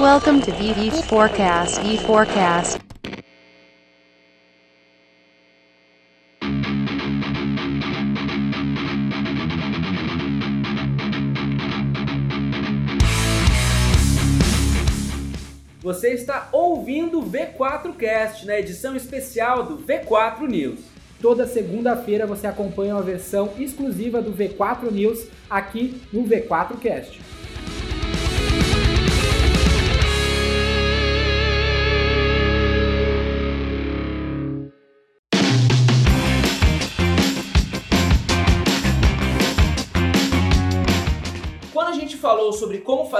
Welcome to VV Forecast. E Forecast. Você está ouvindo o V4Cast na edição especial do V4 News. Toda segunda-feira você acompanha uma versão exclusiva do V4 News aqui no V4Cast.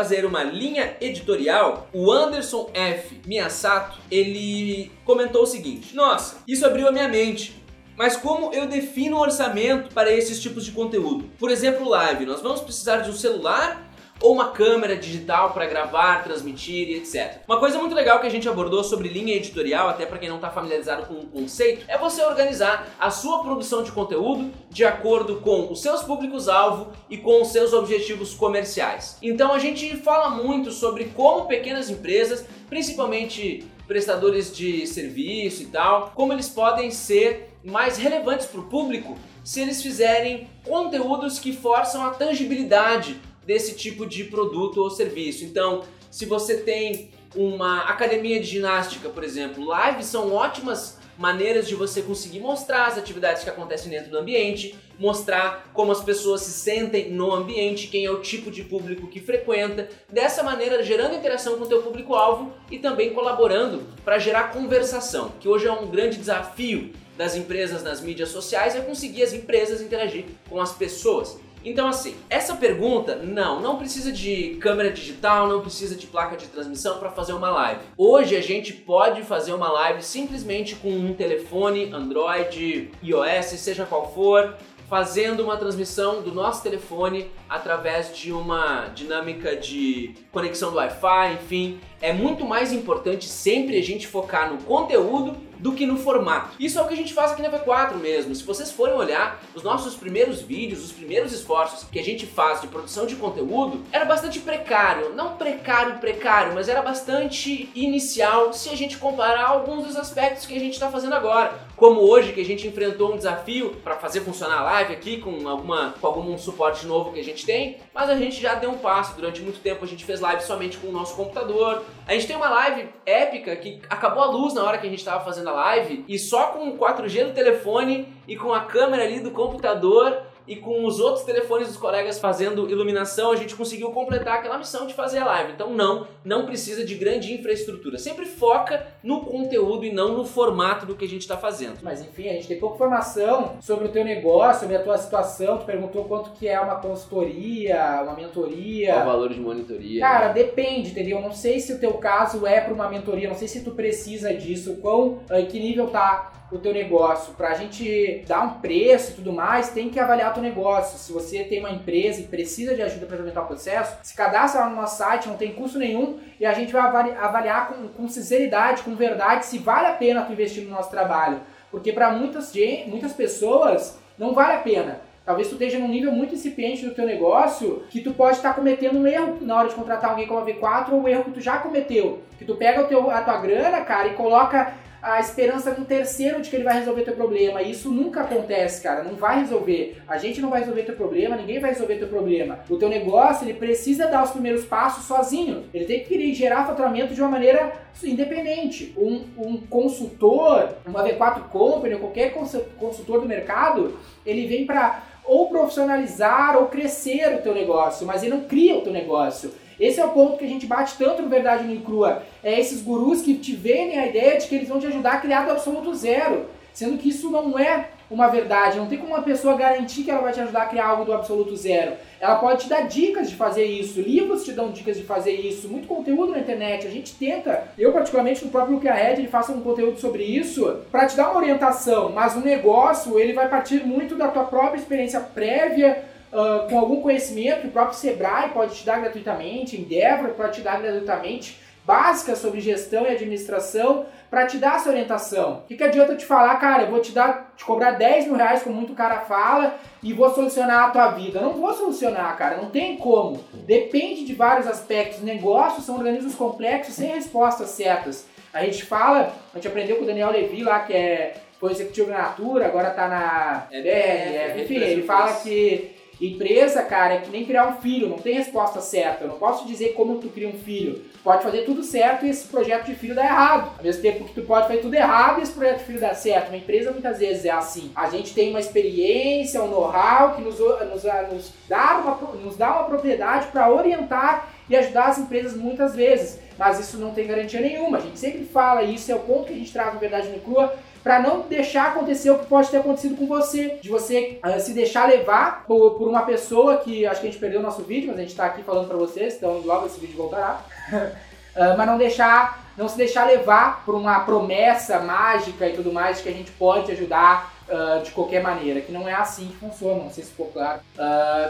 Fazer uma linha editorial, o Anderson F. Miyasato, ele comentou o seguinte: Nossa, isso abriu a minha mente. Mas como eu defino um orçamento para esses tipos de conteúdo? Por exemplo, live, nós vamos precisar de um celular ou uma câmera digital para gravar, transmitir e etc. Uma coisa muito legal que a gente abordou sobre linha editorial, até para quem não está familiarizado com o conceito, é você organizar a sua produção de conteúdo de acordo com os seus públicos-alvo e com os seus objetivos comerciais. Então a gente fala muito sobre como pequenas empresas, principalmente prestadores de serviço e tal, como eles podem ser mais relevantes para o público se eles fizerem conteúdos que forçam a tangibilidade desse tipo de produto ou serviço. Então, se você tem uma academia de ginástica, por exemplo, lives são ótimas maneiras de você conseguir mostrar as atividades que acontecem dentro do ambiente, mostrar como as pessoas se sentem no ambiente, quem é o tipo de público que frequenta, dessa maneira gerando interação com o teu público-alvo e também colaborando para gerar conversação, que hoje é um grande desafio das empresas nas mídias sociais é conseguir as empresas interagir com as pessoas. Então assim, essa pergunta, não, não precisa de câmera digital, não precisa de placa de transmissão para fazer uma live. Hoje a gente pode fazer uma live simplesmente com um telefone Android, iOS, seja qual for, fazendo uma transmissão do nosso telefone através de uma dinâmica de conexão do Wi-Fi, enfim. É muito mais importante sempre a gente focar no conteúdo do que no formato. Isso é o que a gente faz aqui na V4 mesmo. Se vocês forem olhar os nossos primeiros vídeos, os primeiros esforços que a gente faz de produção de conteúdo, era bastante precário. Não precário, precário, mas era bastante inicial se a gente comparar alguns dos aspectos que a gente está fazendo agora. Como hoje que a gente enfrentou um desafio para fazer funcionar a live aqui com alguma com algum suporte novo que a gente tem, mas a gente já deu um passo. Durante muito tempo a gente fez live somente com o nosso computador. A gente tem uma live épica que acabou a luz na hora que a gente estava fazendo a live e só com o 4G do telefone e com a câmera ali do computador e com os outros telefones dos colegas fazendo iluminação, a gente conseguiu completar aquela missão de fazer a live. Então não, não precisa de grande infraestrutura. Sempre foca no conteúdo e não no formato do que a gente está fazendo. Mas enfim, a gente tem pouca informação sobre o teu negócio, sobre a tua situação. Tu perguntou quanto que é uma consultoria, uma mentoria. Qual o valor de monitoria? Cara, depende, entendeu? Não sei se o teu caso é para uma mentoria, não sei se tu precisa disso, quão, em que nível tá o teu negócio. Pra gente dar um preço e tudo mais, tem que avaliar o teu negócio. Se você tem uma empresa e precisa de ajuda para implementar o processo, se cadastra lá no nosso site, não tem custo nenhum e a gente vai avaliar com, com sinceridade, com verdade, se vale a pena tu investir no nosso trabalho. Porque para muitas, muitas pessoas não vale a pena. Talvez tu esteja num nível muito incipiente do teu negócio que tu pode estar cometendo um erro na hora de contratar alguém como a V4 ou um erro que tu já cometeu. Que tu pega o teu, a tua grana, cara, e coloca a esperança no terceiro de que ele vai resolver teu problema. E isso nunca acontece, cara. Não vai resolver. A gente não vai resolver teu problema, ninguém vai resolver teu problema. O teu negócio, ele precisa dar os primeiros passos sozinho. Ele tem que gerar faturamento de uma maneira independente. Um, um consultor, uma V4 Company, ou qualquer consultor do mercado, ele vem para ou profissionalizar ou crescer o teu negócio, mas ele não cria o teu negócio. Esse é o ponto que a gente bate tanto no Verdade no Crua. É esses gurus que te vendem a ideia de que eles vão te ajudar a criar do absoluto zero. Sendo que isso não é uma verdade. Não tem como uma pessoa garantir que ela vai te ajudar a criar algo do absoluto zero. Ela pode te dar dicas de fazer isso. Livros te dão dicas de fazer isso. Muito conteúdo na internet. A gente tenta. Eu, particularmente, no próprio Look Ahead, ele faça um conteúdo sobre isso para te dar uma orientação. Mas o negócio, ele vai partir muito da tua própria experiência prévia, uh, com algum conhecimento que o próprio Sebrae pode te dar gratuitamente, Endeavor pode te dar gratuitamente, básicas sobre gestão e administração para te dar essa orientação. O que, que adianta eu te falar, cara, eu vou te dar, te cobrar 10 mil reais, como muito cara fala, e vou solucionar a tua vida. Eu não vou solucionar, cara, não tem como. Depende de vários aspectos. Negócios são organismos complexos sem respostas certas. A gente fala, a gente aprendeu com o Daniel Levy lá, que é, foi executivo na Natura, agora tá na É, BR, é, enfim, é, ele é, fala é. que empresa, cara, é que nem criar um filho, não tem resposta certa. Eu não posso dizer como tu cria um filho. Tu pode fazer tudo certo e esse projeto de filho dá errado. Ao mesmo tempo que tu pode fazer tudo errado e esse projeto de filho dá certo. Uma empresa muitas vezes é assim. A gente tem uma experiência, um know-how que nos, nos, nos, dá uma, nos dá uma propriedade para orientar e ajudar as empresas muitas vezes. Mas isso não tem garantia nenhuma. A gente sempre fala isso, é o ponto que a gente traz no Verdade no Crua, para não deixar acontecer o que pode ter acontecido com você, de você uh, se deixar levar por, por, uma pessoa que acho que a gente perdeu o nosso vídeo, mas a gente está aqui falando para vocês, então logo esse vídeo voltará. uh, mas não deixar, não se deixar levar por uma promessa mágica e tudo mais que a gente pode ajudar uh, de qualquer maneira, que não é assim que funciona, não sei se ficou claro.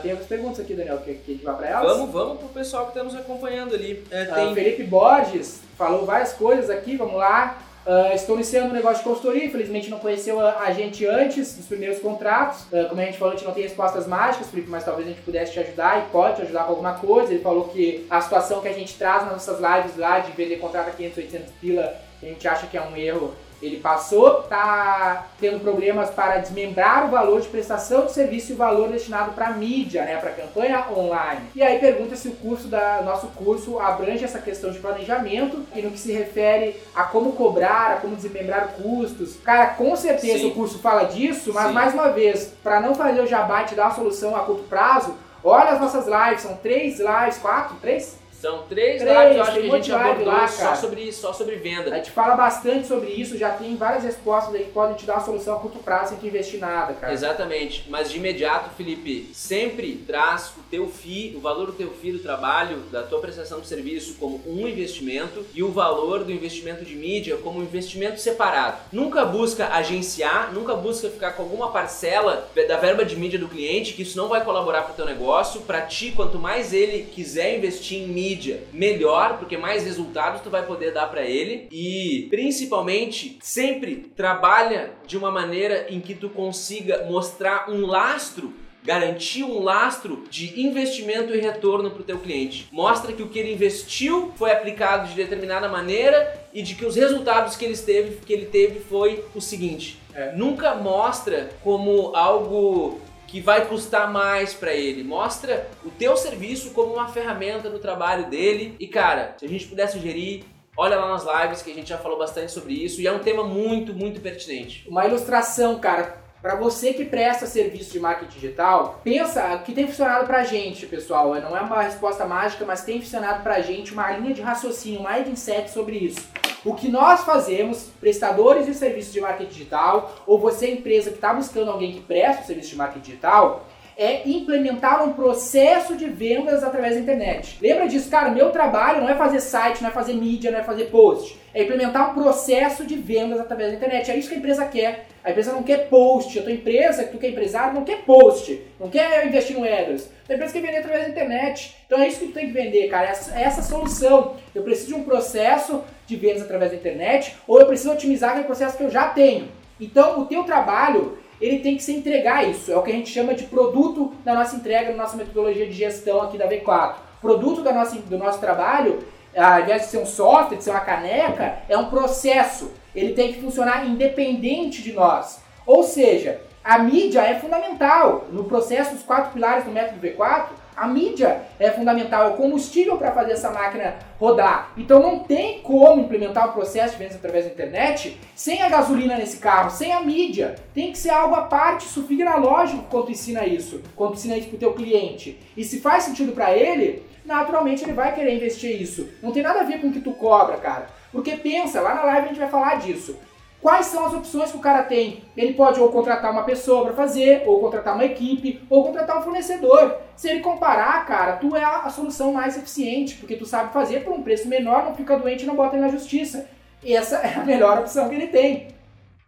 tem outras perguntas aqui, Daniel, que, que a gente vai para elas? Vamos, vamos pro pessoal que está nos acompanhando ali. É, tem... Felipe Borges falou várias coisas aqui, vamos lá. Uh, estou iniciando um negócio de consultoria, infelizmente não conheceu a, a gente antes dos primeiros contratos. Uh, como a gente falou, a gente não tem respostas mágicas, Felipe, mas talvez a gente pudesse te ajudar e pode te ajudar com alguma coisa. Ele falou que a situação que a gente traz nas nossas lives lá de vender contrato a 500, 800 pila, a gente acha que é um erro. Ele passou, tá tendo problemas para desmembrar o valor de prestação de serviço e o valor destinado para mídia, né, para campanha online. E aí pergunta se o curso da nosso curso abrange essa questão de planejamento e no que se refere a como cobrar, a como desmembrar custos. Cara, com certeza Sim. o curso fala disso, mas Sim. mais uma vez, para não fazer o jabá e te dar uma solução a curto prazo, olha as nossas lives, são três lives, quatro, três? São três, Três, lives, eu acho que a gente abordou lá, só, sobre, só sobre venda. A gente fala bastante sobre isso, já tem várias respostas aí que podem te dar uma solução a curto prazo sem tu investir nada, cara. Exatamente, mas de imediato, Felipe, sempre traz o teu FII, o valor do teu FII do trabalho, da tua prestação de serviço como um investimento e o valor do investimento de mídia como um investimento separado. Nunca busca agenciar, nunca busca ficar com alguma parcela da verba de mídia do cliente, que isso não vai colaborar para o teu negócio. Para ti, quanto mais ele quiser investir em mídia, melhor, porque mais resultados tu vai poder dar para ele e principalmente sempre trabalha de uma maneira em que tu consiga mostrar um lastro garantir um lastro de investimento e retorno para o teu cliente. Mostra que o que ele investiu foi aplicado de determinada maneira e de que os resultados que ele teve, que ele teve foi o seguinte. É. Nunca mostra como algo que vai custar mais para ele. Mostra o teu serviço como uma ferramenta no trabalho dele. E cara, se a gente puder sugerir, olha lá nas lives que a gente já falou bastante sobre isso e é um tema muito, muito pertinente. Uma ilustração, cara, para você que presta serviço de marketing digital, pensa o que tem funcionado pra gente, pessoal. Não é uma resposta mágica, mas tem funcionado pra gente uma linha de raciocínio, um mindset sobre isso. O que nós fazemos, prestadores de serviços de marketing digital, ou você empresa que está buscando alguém que presta o serviço de marketing digital, é implementar um processo de vendas através da internet. Lembra disso, cara? Meu trabalho não é fazer site, não é fazer mídia, não é fazer post. É implementar um processo de vendas através da internet. É isso que a empresa quer. A empresa não quer post. A tua empresa, que tu que é empresário, não quer post. Não quer investir no AdWords. A empresa quer vender através da internet. Então é isso que tu tem que vender, cara. Essa, essa solução. Eu preciso de um processo de vendas através da internet ou eu preciso otimizar aquele processo que eu já tenho. Então o teu trabalho ele tem que se entregar isso. É o que a gente chama de produto da nossa entrega, da nossa metodologia de gestão aqui da V4. Produto da nossa, do nosso trabalho, ao invés de ser um software, de ser uma caneca, é um processo. Ele tem que funcionar independente de nós. Ou seja, a mídia é fundamental. No processo dos quatro pilares do método V4, a mídia é fundamental, é o combustível para fazer essa máquina rodar. Então não tem como implementar o processo de vendas através da internet sem a gasolina nesse carro, sem a mídia. Tem que ser algo à parte, isso fica na lógica quando ensina isso, quando ensina isso pro teu cliente. E se faz sentido para ele, naturalmente ele vai querer investir isso. Não tem nada a ver com o que tu cobra, cara. Porque pensa, lá na live a gente vai falar disso. Quais são as opções que o cara tem? Ele pode ou contratar uma pessoa para fazer, ou contratar uma equipe, ou contratar um fornecedor. Se ele comparar, cara, tu é a solução mais eficiente, porque tu sabe fazer por um preço menor, não fica doente e não bota ele na justiça. E essa é a melhor opção que ele tem.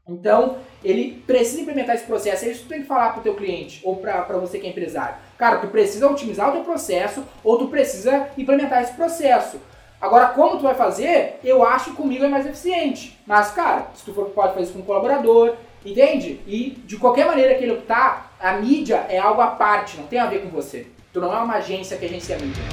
Então, ele precisa implementar esse processo. É isso que tu tem que falar pro teu cliente, ou para você que é empresário. Cara, tu precisa otimizar o teu processo, ou tu precisa implementar esse processo. Agora, como tu vai fazer, eu acho que comigo é mais eficiente. Mas, cara, se tu for, pode fazer isso com um colaborador, entende? E de qualquer maneira que ele optar, a mídia é algo à parte, não tem a ver com você. Tu não é uma agência que agencia a mídia.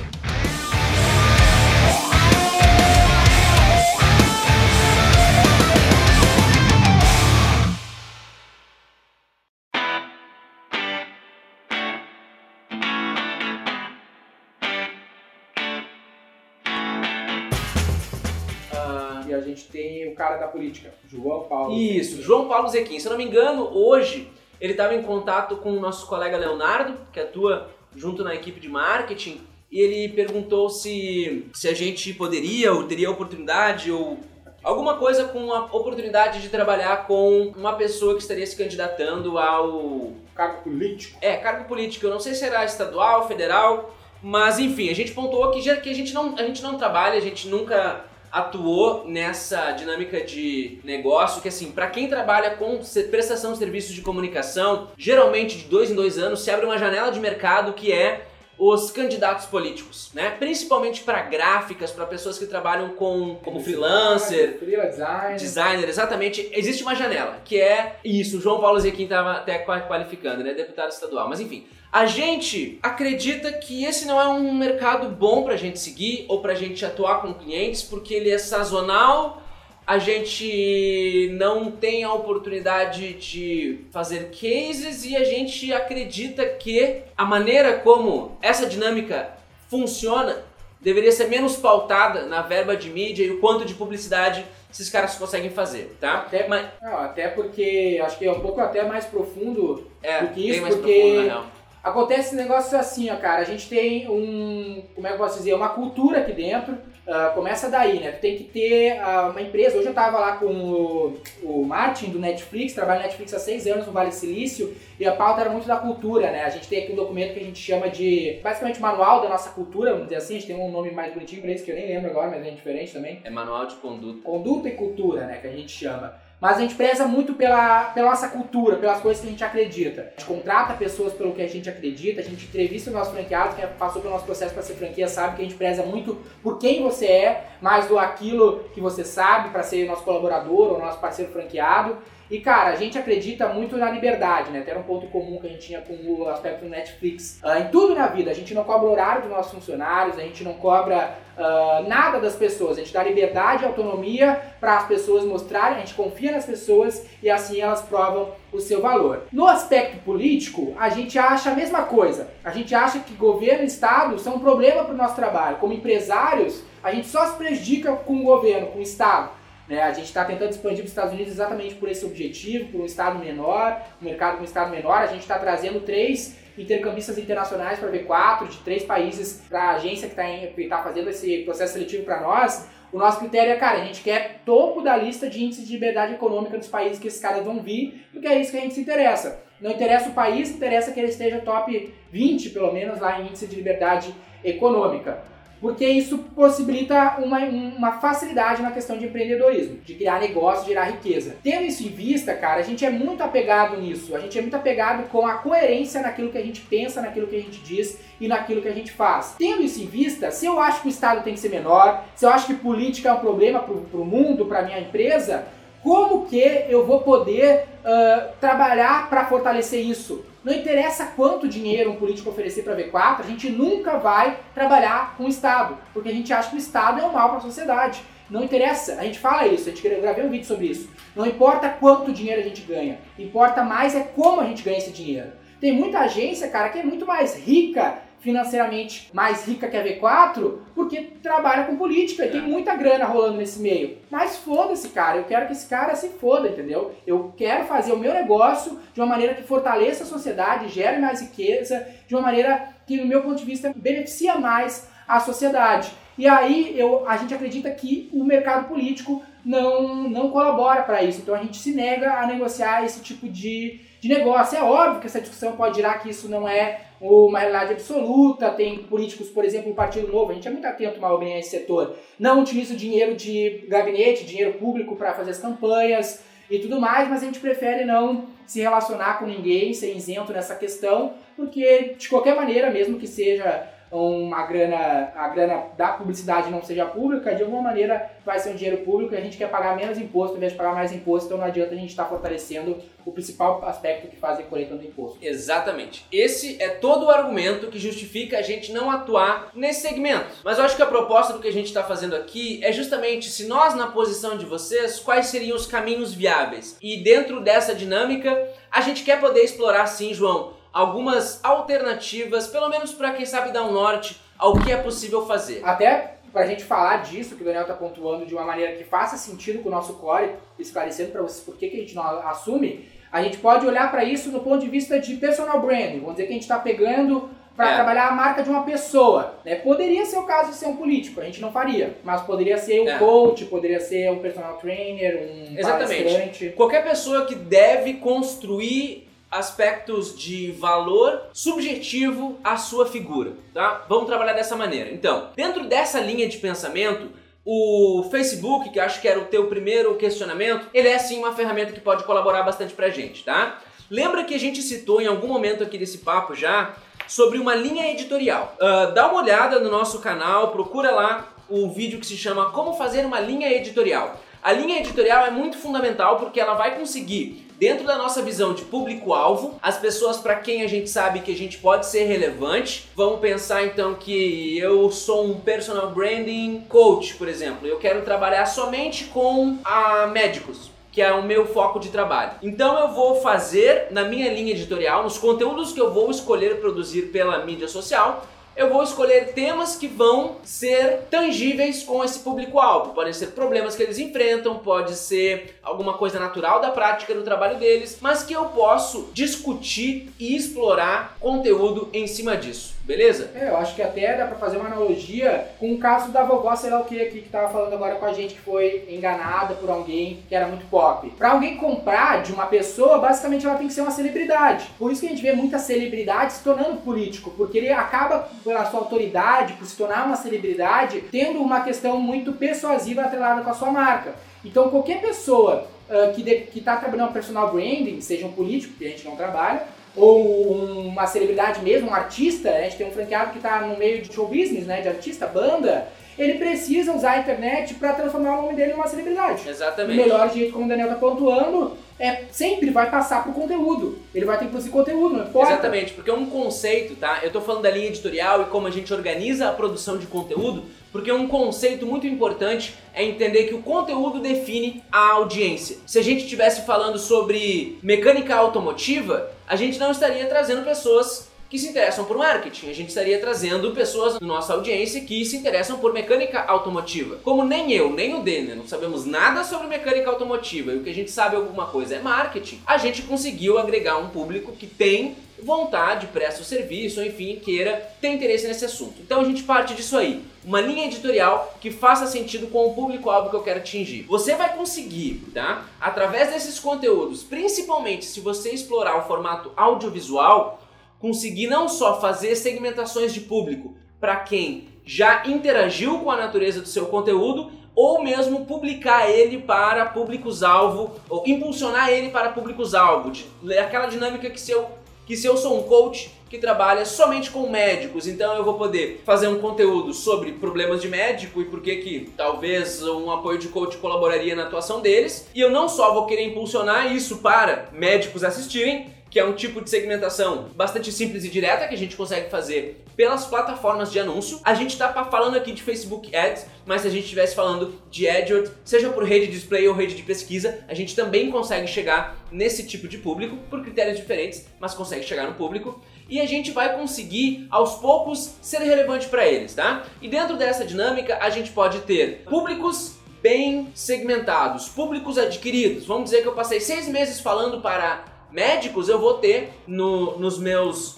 Gente tem o cara da política, João Paulo. Isso, João Paulo Zequim. Se eu não me engano, hoje ele estava em contato com o nosso colega Leonardo, que atua junto na equipe de marketing, e ele perguntou se, se a gente poderia ou teria oportunidade ou alguma coisa com a oportunidade de trabalhar com uma pessoa que estaria se candidatando ao Cargo político. é, cargo político. Eu não sei se será estadual, federal, mas enfim, a gente pontuou que, já, que a, gente não, a gente não trabalha, a gente nunca atuou nessa dinâmica de negócio que assim, para quem trabalha com prestação de serviços de comunicação, geralmente de dois em dois anos se abre uma janela de mercado que é os candidatos políticos, né? Principalmente para gráficas, para pessoas que trabalham com como freelancer, Freela design. designer, exatamente, existe uma janela, que é isso, o João Paulo Zequim estava até qua- qualificando, né, deputado estadual, mas enfim, a gente acredita que esse não é um mercado bom pra gente seguir ou pra gente atuar com clientes, porque ele é sazonal, a gente não tem a oportunidade de fazer cases e a gente acredita que a maneira como essa dinâmica funciona deveria ser menos pautada na verba de mídia e o quanto de publicidade esses caras conseguem fazer, tá? Até, Mas não, até porque acho que é um pouco até mais profundo é, do que isso, mais porque- profundo. Acontece negócio assim, ó, cara. A gente tem um. Como é que eu posso dizer? Uma cultura aqui dentro. Ah, começa daí, né? Tu tem que ter ah, uma empresa. Hoje eu tava lá com o, o Martin do Netflix, trabalho no Netflix há seis anos no Vale Silício, e a pauta era muito da cultura, né? A gente tem aqui um documento que a gente chama de. basicamente manual da nossa cultura, vamos dizer assim. A gente tem um nome mais bonitinho pra isso que eu nem lembro agora, mas é diferente também É manual de conduta. conduta e cultura, né, que a gente chama. Mas a gente preza muito pela, pela nossa cultura, pelas coisas que a gente acredita. A gente contrata pessoas pelo que a gente acredita, a gente entrevista o nosso franqueado, quem passou pelo nosso processo para ser franquia sabe que a gente preza muito por quem você é, mais do aquilo que você sabe para ser nosso colaborador ou nosso parceiro franqueado. E cara, a gente acredita muito na liberdade, né? Até era um ponto comum que a gente tinha com o aspecto do Netflix. Ah, em tudo na vida, a gente não cobra horário dos nossos funcionários, a gente não cobra ah, nada das pessoas, a gente dá liberdade e autonomia para as pessoas mostrarem, a gente confia nas pessoas e assim elas provam o seu valor. No aspecto político, a gente acha a mesma coisa. A gente acha que governo e Estado são um problema para o nosso trabalho. Como empresários, a gente só se prejudica com o governo, com o Estado. Né? A gente está tentando expandir para os Estados Unidos exatamente por esse objetivo, por um Estado menor, um mercado com um Estado menor. A gente está trazendo três intercambistas internacionais para V4, de três países para a agência que está tá fazendo esse processo seletivo para nós. O nosso critério é, cara, a gente quer topo da lista de índices de liberdade econômica dos países que esses caras vão vir, porque é isso que a gente se interessa. Não interessa o país, interessa que ele esteja top 20, pelo menos, lá em índice de liberdade econômica. Porque isso possibilita uma, uma facilidade na questão de empreendedorismo, de criar negócio, gerar riqueza. Tendo isso em vista, cara, a gente é muito apegado nisso. A gente é muito apegado com a coerência naquilo que a gente pensa, naquilo que a gente diz e naquilo que a gente faz. Tendo isso em vista, se eu acho que o Estado tem que ser menor, se eu acho que política é um problema para o mundo, para minha empresa, como que eu vou poder uh, trabalhar para fortalecer isso? Não interessa quanto dinheiro um político oferecer para V4, a gente nunca vai trabalhar com o Estado, porque a gente acha que o Estado é um mal para a sociedade. Não interessa, a gente fala isso, a gente gravei um vídeo sobre isso. Não importa quanto dinheiro a gente ganha, importa mais é como a gente ganha esse dinheiro. Tem muita agência, cara, que é muito mais rica financeiramente mais rica que a V4 porque trabalha com política e tem muita grana rolando nesse meio. Mas foda-se, cara. Eu quero que esse cara se foda, entendeu? Eu quero fazer o meu negócio de uma maneira que fortaleça a sociedade, gere mais riqueza, de uma maneira que, no meu ponto de vista, beneficia mais a sociedade. E aí eu, a gente acredita que o mercado político não, não colabora para isso. Então a gente se nega a negociar esse tipo de, de negócio. É óbvio que essa discussão pode girar que isso não é uma realidade absoluta. Tem políticos, por exemplo, o Partido Novo, a gente é muito atento mal bem a esse setor, não utiliza o dinheiro de gabinete, dinheiro público para fazer as campanhas e tudo mais, mas a gente prefere não se relacionar com ninguém, ser isento nessa questão, porque de qualquer maneira, mesmo que seja uma grana, a grana da publicidade não seja pública, de alguma maneira vai ser um dinheiro público e a gente quer pagar menos imposto em vez de pagar mais imposto, então não adianta a gente estar fortalecendo o principal aspecto que faz a coleta do imposto. Exatamente. Esse é todo o argumento que justifica a gente não atuar nesse segmento. Mas eu acho que a proposta do que a gente está fazendo aqui é justamente se nós, na posição de vocês, quais seriam os caminhos viáveis. E dentro dessa dinâmica, a gente quer poder explorar sim, João, algumas alternativas, pelo menos para quem sabe dar um norte ao que é possível fazer. Até para a gente falar disso, que o Daniel está pontuando de uma maneira que faça sentido com o nosso core, esclarecendo para vocês por que, que a gente não assume, a gente pode olhar para isso no ponto de vista de personal branding. Vamos dizer que a gente está pegando para É. trabalhar a marca de uma pessoa. Né? Poderia ser o caso de ser um político, a gente não faria. Mas poderia ser um É. coach, poderia ser um personal trainer, um Exatamente. Qualquer pessoa que deve construir aspectos de valor subjetivo à sua figura, tá? Vamos trabalhar dessa maneira. Então, dentro dessa linha de pensamento, o Facebook, que acho que era o teu primeiro questionamento, ele é sim uma ferramenta que pode colaborar bastante pra gente, tá? Lembra que a gente citou em algum momento aqui desse papo já sobre uma linha editorial. Ah, dá uma olhada no nosso canal, procura lá o vídeo que se chama Como Fazer uma Linha Editorial. A linha editorial é muito fundamental porque ela vai conseguir, dentro da nossa visão de público-alvo, as pessoas para quem a gente sabe que a gente pode ser relevante. Vamos pensar então que eu sou um personal branding coach, por exemplo. Eu quero trabalhar somente com a médicos que é o meu foco de trabalho. Então eu vou fazer na minha linha editorial, nos conteúdos que eu vou escolher produzir pela mídia social, eu vou escolher temas que vão ser tangíveis com esse público-alvo. Podem ser problemas que eles enfrentam, pode ser alguma coisa natural da prática do trabalho deles, mas que eu posso discutir e explorar conteúdo em cima disso, beleza? É, eu acho que até dá pra fazer uma analogia com o caso da vovó, sei lá o que aqui, que tava falando agora com a gente, que foi enganada por alguém que era muito pop. Pra alguém comprar de uma pessoa, basicamente ela tem que ser uma celebridade. Por isso que a gente vê muita celebridade se tornando político, porque ele acaba, pela sua autoridade, por se tornar uma celebridade, tendo uma questão muito persuasiva atrelada com a sua marca. Então qualquer pessoa ah, que, de, que tá trabalhando personal branding, seja um político, que a gente não trabalha, ou uma celebridade mesmo, um artista, a gente tem um franqueado que está no meio de show business, né, de artista, banda, ele precisa usar a internet para transformar o nome dele em uma celebridade. O Exatamente. melhor jeito, como o Daniel tá pontuando, é sempre vai passar pro conteúdo. Ele vai ter que produzir conteúdo, não importa. Exatamente, porque é um conceito, tá? Eu tô falando da linha editorial e como a gente organiza a produção de conteúdo, porque um conceito muito importante é entender que o conteúdo define a audiência. Se a gente estivesse falando sobre mecânica automotiva, a gente não estaria trazendo pessoas que se interessam por marketing. A gente estaria trazendo pessoas na nossa audiência que se interessam por mecânica automotiva. Como nem eu, nem o Denner não sabemos nada sobre mecânica automotiva e o que a gente sabe alguma coisa é marketing, a gente conseguiu agregar um público que tem vontade, presta o serviço, enfim, queira ter interesse nesse assunto. Então a gente parte disso aí. Uma linha editorial que faça sentido com o público-alvo que eu quero atingir. Você vai conseguir, tá? Através desses conteúdos, principalmente se você explorar o formato audiovisual, conseguir não só fazer segmentações de público para quem já interagiu com a natureza do seu conteúdo, ou mesmo publicar ele para públicos-alvo, ou impulsionar ele para públicos-alvo. De- Aquela dinâmica que se eu que se eu sou um coach que trabalha somente com médicos, então eu vou poder fazer um conteúdo sobre problemas de médico e por que que talvez um apoio de coach colaboraria na atuação deles, e eu não só vou querer impulsionar isso para médicos assistirem, que é um tipo de segmentação bastante simples e direta que a gente consegue fazer pelas plataformas de anúncio. A gente está falando aqui de Facebook Ads, mas se a gente estivesse falando de AdWords, seja por rede de display ou rede de pesquisa, a gente também consegue chegar nesse tipo de público por critérios diferentes, mas consegue chegar no público. E a gente vai conseguir aos poucos ser relevante para eles, tá? E dentro dessa dinâmica a gente pode ter públicos bem segmentados, públicos adquiridos. Vamos dizer que eu passei seis meses falando para médicos, eu vou ter no- nos meus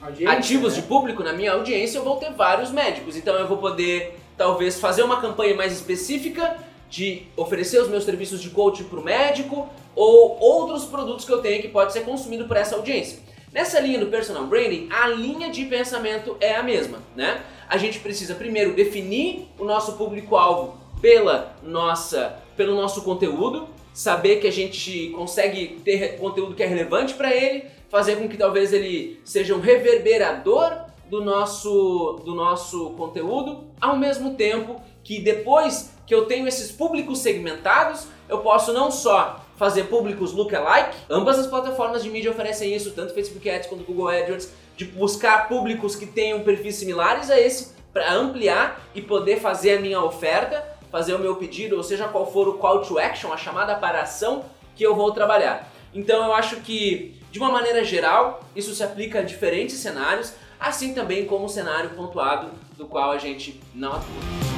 Audiência, ativos né? de público, na minha audiência, eu vou ter vários médicos. Então eu vou poder, talvez, fazer uma campanha mais específica de oferecer os meus serviços de coaching para o médico ou outros produtos que eu tenho que pode ser consumido por essa audiência. Nessa linha do personal branding, a linha de pensamento é a mesma, né? A gente precisa primeiro definir o nosso público-alvo pela nossa, pelo nosso conteúdo, saber que a gente consegue ter conteúdo que é relevante para ele, fazer com que talvez ele seja um reverberador do nosso, do nosso conteúdo, ao mesmo tempo que depois que eu tenho esses públicos segmentados, eu posso não só fazer públicos lookalike, ambas as plataformas de mídia oferecem isso, tanto Facebook Ads quanto Google AdWords, de buscar públicos que tenham perfis similares a esse para ampliar e poder fazer a minha oferta, fazer o meu pedido, ou seja, qual for o call to action, a chamada para ação que eu vou trabalhar. Então eu acho que, de uma maneira geral, isso se aplica a diferentes cenários, assim também como o cenário pontuado do qual a gente não atua.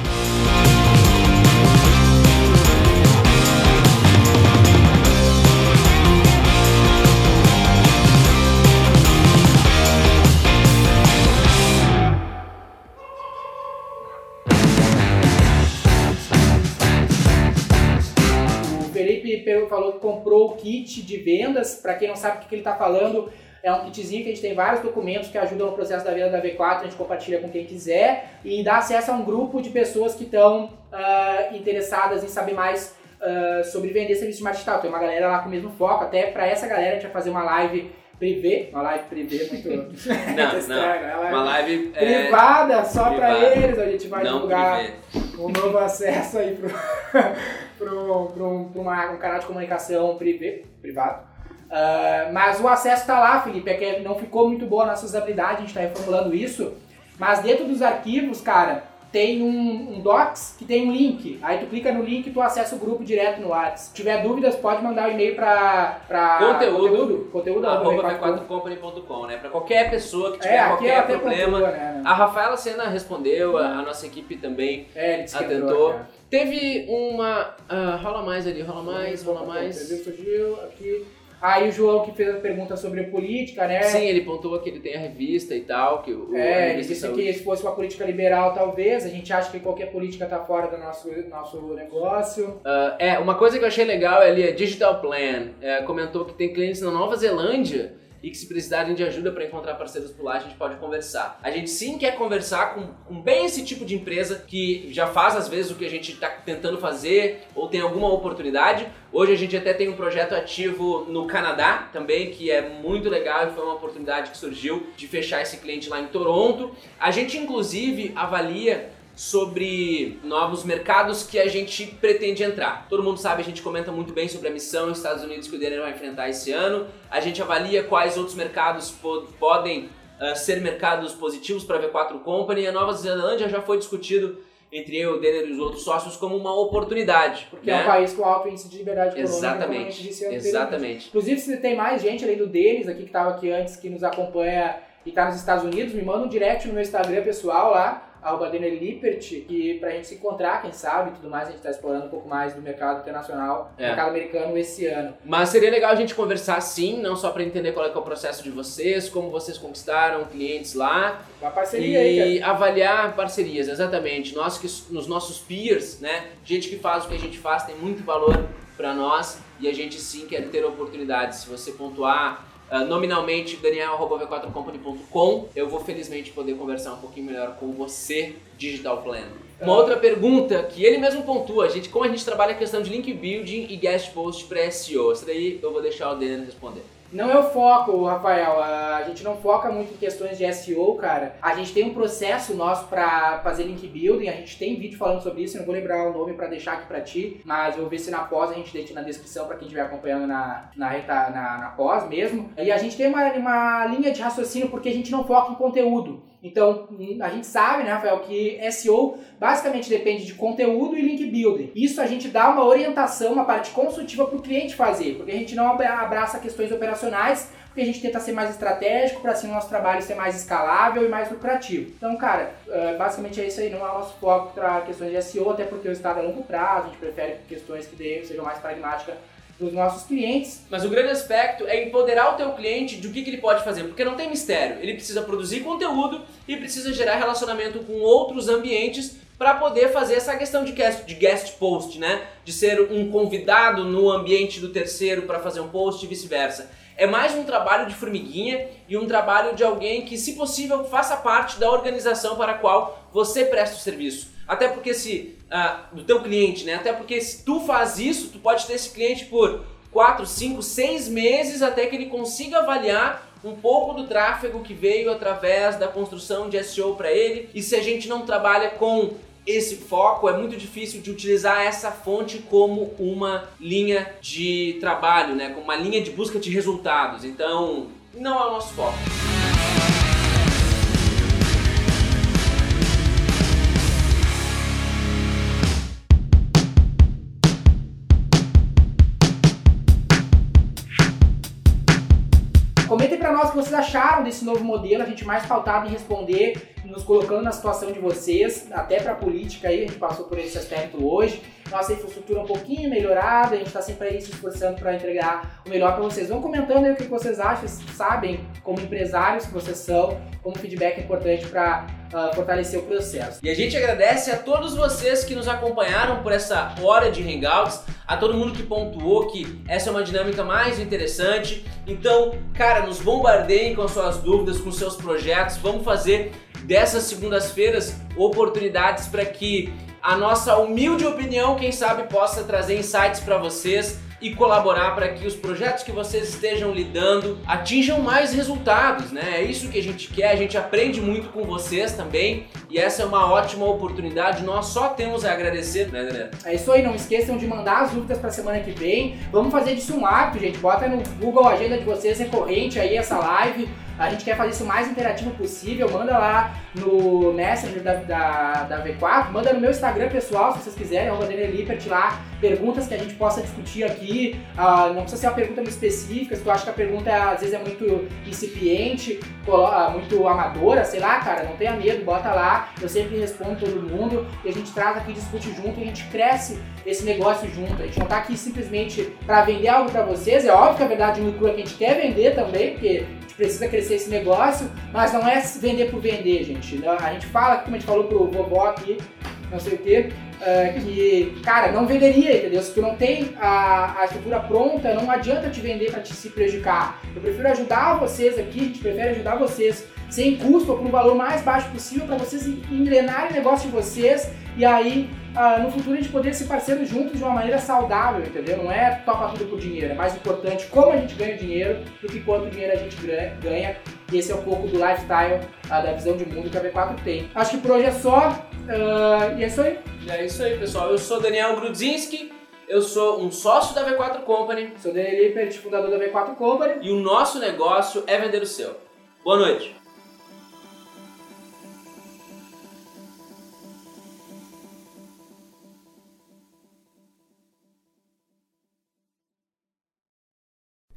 Kit de vendas. Para quem não sabe o que, que ele está falando, é um kitzinho que a gente tem vários documentos que ajudam no processo da venda da V4, a gente compartilha com quem quiser e dá acesso a um grupo de pessoas que estão uh, interessadas em saber mais uh, sobre vender serviço de marketing digital. Tem uma galera lá com o mesmo foco, até para essa galera a gente vai fazer uma live privê, uma live privê muito não, não, uma live é, privada só para eles, a gente vai não divulgar privê. um novo acesso aí pro, uma, um canal de comunicação privê, privado. Uh, mas o acesso está lá, Felipe, é que não ficou muito boa a nossa usabilidade, a gente está reformulando isso. Mas dentro dos arquivos, cara, tem um, um, Docs que tem um link. Aí tu clica no link e tu acessa o grupo direto no WhatsApp. Se tiver dúvidas, pode mandar o um e-mail para conteúdo, conteúdo, arroba 4companycom né? Para qualquer pessoa que tiver é, qualquer problema. Né, né? A Rafaela Sena respondeu, a, a, nossa equipe também é, atentou. Teve uma. Uh, rola mais ali, rola mais, rola mais. Surgiu aqui. Aí o João que fez a pergunta sobre política, né? Sim, ele pontuou que ele tem a revista e tal, que o É, ele disse que se fosse uma política liberal, talvez, a gente acha que qualquer política tá fora do nosso, nosso negócio. Uh, é, uma coisa que eu achei legal ali é Digital Plan. É, comentou que tem clientes na Nova Zelândia e que se precisarem de ajuda para encontrar parceiros por lá, a gente pode conversar. A gente sim quer conversar com, com bem esse tipo de empresa que já faz às vezes o que a gente está tentando fazer ou tem alguma oportunidade. Hoje a gente até tem um projeto ativo no Canadá também, que é muito legal e foi uma oportunidade que surgiu de fechar esse cliente lá em Toronto. A gente inclusive avalia sobre novos mercados que a gente pretende entrar. Todo mundo sabe, a gente comenta muito bem sobre a missão Estados Unidos que o Denner vai enfrentar esse ano. A gente avalia quais outros mercados po podem uh, ser mercados positivos para a V4 Company. A Nova Zelândia já foi discutido entre eu, o Denner e os outros sócios como uma oportunidade. Porque né? é um país com alto índice de liberdade econômica, Exatamente. Exatamente. Inclusive, se tem mais gente além do Denis aqui que estava aqui antes, que nos acompanha e está nos Estados Unidos, me manda um direct no meu Instagram pessoal lá, arroba Denner Lippert, que pra gente se encontrar, quem sabe, tudo mais, a gente tá explorando um pouco mais do mercado internacional, é. mercado americano esse ano. Mas seria legal a gente conversar sim, não só para entender qual é, é, o processo de vocês, como vocês conquistaram clientes lá. Uma parceria e aí, cara. avaliar parcerias, exatamente. Nós que nos nossos peers, né, gente que faz o que a gente faz tem muito valor para nós e a gente sim quer ter oportunidades. Se você pontuar Uh, nominalmente daniel.v4company.com. Eu vou felizmente poder conversar um pouquinho melhor com você, Digital Plan. Uma outra pergunta que ele mesmo pontua, gente, como a gente trabalha a questão de link building e guest post para SEO. Essa daí eu vou deixar o Daniel responder. Não é o foco, Rafael. A gente não foca muito em questões de SEO, cara. A gente tem um processo nosso para fazer link building. A gente tem vídeo falando sobre isso. Eu não vou lembrar o nome para deixar aqui para ti, mas eu vou ver se na pós a gente deixa na descrição para quem estiver acompanhando na, na, na, na pós mesmo. E a gente tem uma, uma linha de raciocínio porque a gente não foca em conteúdo. Então, a gente sabe, né, Rafael, que SEO basicamente depende de conteúdo e link building. Isso a gente dá uma orientação, uma parte consultiva para o cliente fazer, porque a gente não abraça questões operacionais, porque a gente tenta ser mais estratégico para assim o nosso trabalho ser mais escalável e mais lucrativo. Então, cara, é, basicamente é isso aí, não é o nosso foco para questões de SEO, até porque o estado é longo prazo, a gente prefere questões que sejam mais pragmáticas dos nossos clientes. Mas o grande aspecto é empoderar o teu cliente de o que, que ele pode fazer, porque não tem mistério. Ele precisa produzir conteúdo e precisa gerar relacionamento com outros ambientes para poder fazer essa questão de guest, de guest post, né? De ser um convidado no ambiente do terceiro para fazer um post e vice-versa. É mais um trabalho de formiguinha e um trabalho de alguém que, se possível, faça parte da organização para a qual você presta o serviço. Até porque se do teu cliente, né? Até porque se tu faz isso, tu pode ter esse cliente por 4, 5, 6 meses até que ele consiga avaliar um pouco do tráfego que veio através da construção de SEO para ele. E se a gente não trabalha com esse foco, é muito difícil de utilizar essa fonte como uma linha de trabalho, né? como uma linha de busca de resultados. Então, não é o nosso foco. Comentem para nós o que vocês acharam desse novo modelo, a gente mais pautado em responder, nos colocando na situação de vocês, até para a política aí, a gente passou por esse aspecto hoje. Nossa infraestrutura um pouquinho melhorada, a gente está sempre aí se esforçando para entregar o melhor para vocês. Vão comentando aí o que vocês acham, sabem como empresários que vocês são, como feedback é importante para uh, ah, fortalecer o processo. E a gente agradece a todos vocês que nos acompanharam por essa hora de Hangouts, a todo mundo que pontuou que essa é uma dinâmica mais interessante. Então, cara, nos bombardeiem com suas dúvidas, com seus projetos. Vamos fazer dessas segundas-feiras oportunidades para que a nossa humilde opinião, quem sabe, possa trazer insights para vocês e colaborar para que os projetos que vocês estejam lidando atinjam mais resultados, né? É isso que a gente quer, a gente aprende muito com vocês também e essa é uma ótima oportunidade. Nós só temos a agradecer, né, Daniel? É isso aí, não esqueçam de mandar as dúvidas para semana que vem. Vamos fazer disso um hábito, gente. Bota no Google agenda de vocês recorrente aí essa live a gente quer fazer isso o mais interativo possível. Manda lá no Messenger da, da, da V4, manda no meu Instagram pessoal, se vocês quiserem, arroba Lippert lá, perguntas que a gente possa discutir aqui. Uh, não precisa ser uma pergunta muito específica, se tu acha que a pergunta às vezes é muito incipiente, muito amadora, sei lá, cara, não tenha medo, bota lá, eu sempre respondo todo mundo e a gente traz aqui, discute junto e a gente cresce esse negócio junto. A gente não tá aqui simplesmente para vender algo para vocês, é óbvio que a verdade é que a gente quer vender também, porque precisa crescer esse negócio, mas não é vender por vender, gente. A gente fala, como a gente falou pro vovó aqui, não sei o quê, uh, que, cara, não venderia, entendeu? Se tu não tem a, a estrutura pronta, não adianta te vender para te se prejudicar. Eu prefiro ajudar vocês aqui, a gente prefere ajudar vocês sem custo por um valor mais baixo possível para vocês engrenarem o negócio de vocês e aí ah, no futuro a gente poder ser parceiro juntos de uma maneira saudável, entendeu? Não é topa tudo por dinheiro, é mais importante como a gente ganha dinheiro do que quanto dinheiro a gente ganha. E esse é um pouco do lifestyle, ah, da visão de mundo que a V4 tem. Acho que por hoje é só. Uh, e é isso aí. É isso aí, pessoal. Eu sou Daniel Grudzinski. Eu sou um sócio da V4 Company. Sou Daniel Lippert, fundador da V4 Company. E o nosso negócio é vender o seu. Boa noite.